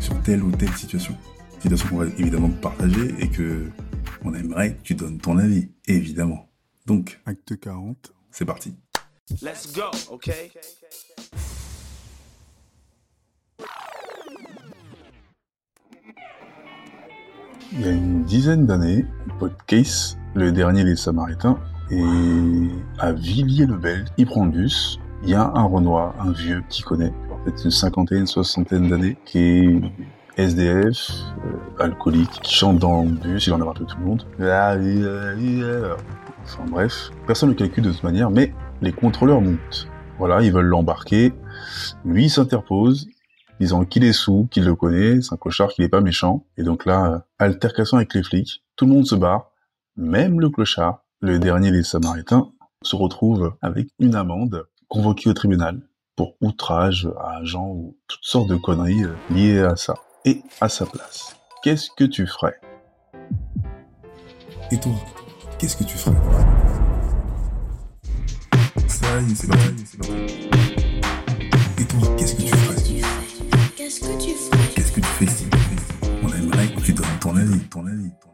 Sur telle ou telle situation. Situation qu'on va évidemment partager et que on aimerait que tu donnes ton avis, évidemment. Donc, acte 40, c'est parti. Let's go, okay? Il y a une dizaine d'années, Case, le dernier des Samaritains, et à Villiers-le-Bel, il prend le bus. Il y a un Renoir, un vieux qui connaît, peut-être une cinquantaine, soixantaine d'années, qui est SDF, euh, alcoolique, qui chante dans le bus, il en a marre de tout le monde. Enfin bref, personne ne calcule de toute manière, mais les contrôleurs montent. Voilà, ils veulent l'embarquer. Lui s'interpose, disant qu'il est sous, qu'il le connaît, c'est un clochard, qu'il est pas méchant. Et donc là, euh, altercation avec les flics, tout le monde se barre, même le clochard, le dernier des Samaritains, se retrouve avec une amende, convoqué au tribunal pour outrage à agent ou toutes sortes de conneries euh, liées à ça. Et à sa place, qu'est-ce que tu ferais? Et toi, qu'est-ce que tu ferais? Ça y est, c'est parti, c'est parti. Et toi, qu'est-ce que tu ferais? Qu'est-ce que tu ferais? Qu'est-ce que tu fais? Si On aimerait que tu donnes ton avis, ton avis, ton avis.